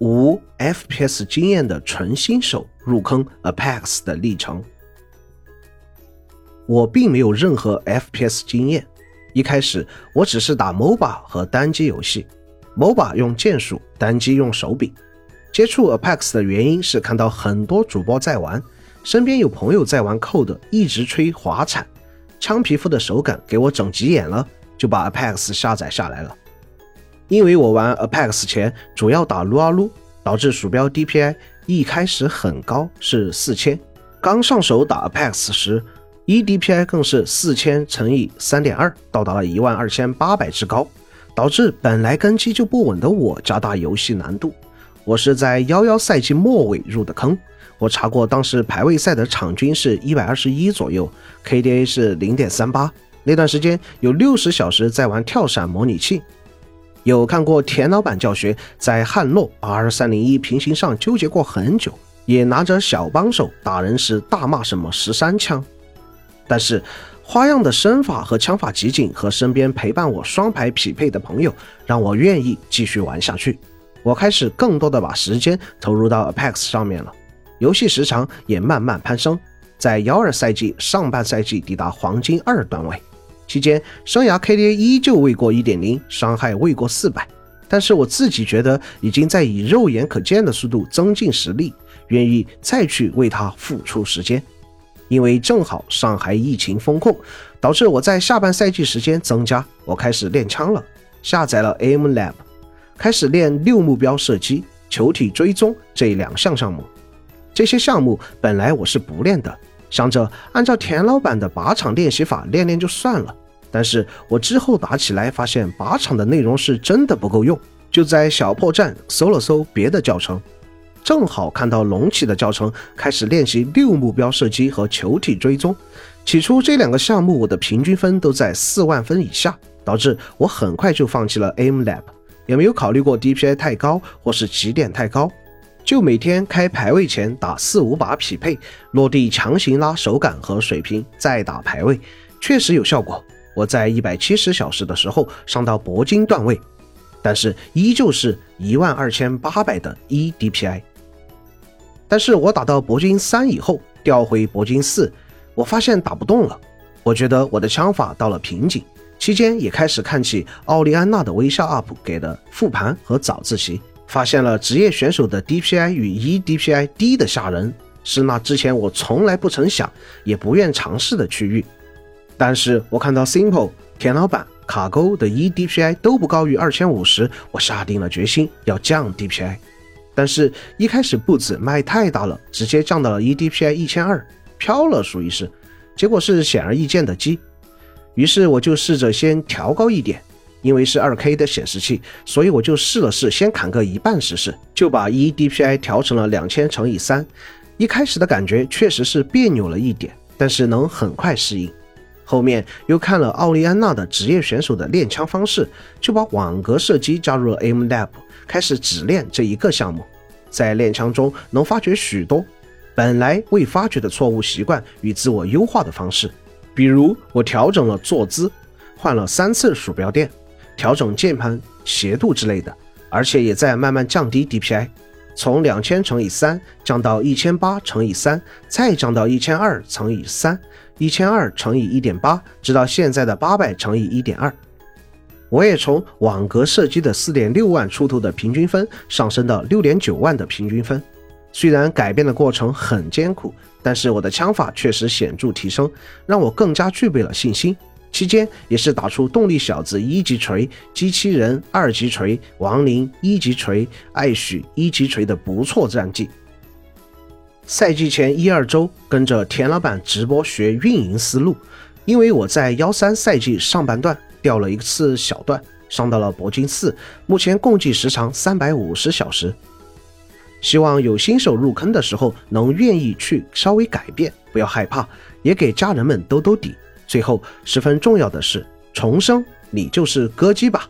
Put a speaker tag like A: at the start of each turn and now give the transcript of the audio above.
A: 无 FPS 经验的纯新手入坑 Apex 的历程。我并没有任何 FPS 经验，一开始我只是打 MOBA 和单机游戏，MOBA 用键鼠，单机用手柄。接触 Apex 的原因是看到很多主播在玩，身边有朋友在玩 Code，一直吹滑铲，枪皮肤的手感给我整急眼了，就把 Apex 下载下来了。因为我玩 Apex 前主要打撸啊撸，导致鼠标 DPI 一开始很高，是四千。刚上手打 Apex 时，一 DPI 更是四千乘以三点二，到达了一万二千八百之高，导致本来根基就不稳的我加大游戏难度。我是在幺幺赛季末尾入的坑，我查过当时排位赛的场均是一百二十一左右，KDA 是零点三八。那段时间有六十小时在玩跳伞模拟器。有看过田老板教学，在汉诺 R 三零一平行上纠结过很久，也拿着小帮手打人时大骂什么十三枪。但是花样的身法和枪法集锦，和身边陪伴我双排匹配的朋友，让我愿意继续玩下去。我开始更多的把时间投入到 Apex 上面了，游戏时长也慢慢攀升，在幺二赛季上半赛季抵达黄金二段位。期间，生涯 KDA 依旧未过一点零，伤害未过四百，但是我自己觉得已经在以肉眼可见的速度增进实力，愿意再去为它付出时间。因为正好上海疫情封控，导致我在下半赛季时间增加，我开始练枪了，下载了 Aim Lab，开始练六目标射击、球体追踪这两项项目。这些项目本来我是不练的。想着按照田老板的靶场练习法练练就算了，但是我之后打起来发现靶场的内容是真的不够用，就在小破站搜了搜别的教程，正好看到龙起的教程，开始练习六目标射击和球体追踪。起初这两个项目我的平均分都在四万分以下，导致我很快就放弃了 Aim Lab，也没有考虑过 DPI 太高或是起点太高。就每天开排位前打四五把匹配，落地强行拉手感和水平，再打排位，确实有效果。我在一百七十小时的时候上到铂金段位，但是依旧是一万二千八百的 E DPI。但是我打到铂金三以后，调回铂金四，我发现打不动了。我觉得我的枪法到了瓶颈，期间也开始看起奥利安娜的微笑 UP 给的复盘和早自习。发现了职业选手的 DPI 与 E DPI 低的吓人，是那之前我从来不曾想也不愿尝试的区域。但是我看到 Simple、田老板、卡勾的 E DPI 都不高于二千五十，我下定了决心要降 DPI。但是一开始步子迈太大了，直接降到了 E DPI 一千二，飘了属于是，结果是显而易见的鸡。于是我就试着先调高一点。因为是二 K 的显示器，所以我就试了试，先砍个一半试试，就把 E DPI 调成了两千乘以三。一开始的感觉确实是别扭了一点，但是能很快适应。后面又看了奥利安娜的职业选手的练枪方式，就把网格射击加入了 Aim Lab，开始只练这一个项目。在练枪中能发觉许多本来未发觉的错误习惯与自我优化的方式，比如我调整了坐姿，换了三次鼠标垫。调整键盘斜度之类的，而且也在慢慢降低 DPI，从两千乘以三降到一千八乘以三，再降到一千二乘以三，一千二乘以一点八，直到现在的八百乘以一点二。我也从网格射击的四点六万出头的平均分上升到六点九万的平均分。虽然改变的过程很艰苦，但是我的枪法确实显著提升，让我更加具备了信心。期间也是打出动力小子一级锤、机器人二级锤、亡灵一级锤、艾许一级锤的不错战绩。赛季前一二周跟着田老板直播学运营思路，因为我在幺三赛季上半段掉了一次小段，上到了铂金四，目前共计时长三百五十小时。希望有新手入坑的时候能愿意去稍微改变，不要害怕，也给家人们兜兜底。最后，十分重要的是，重生，你就是歌姬吧。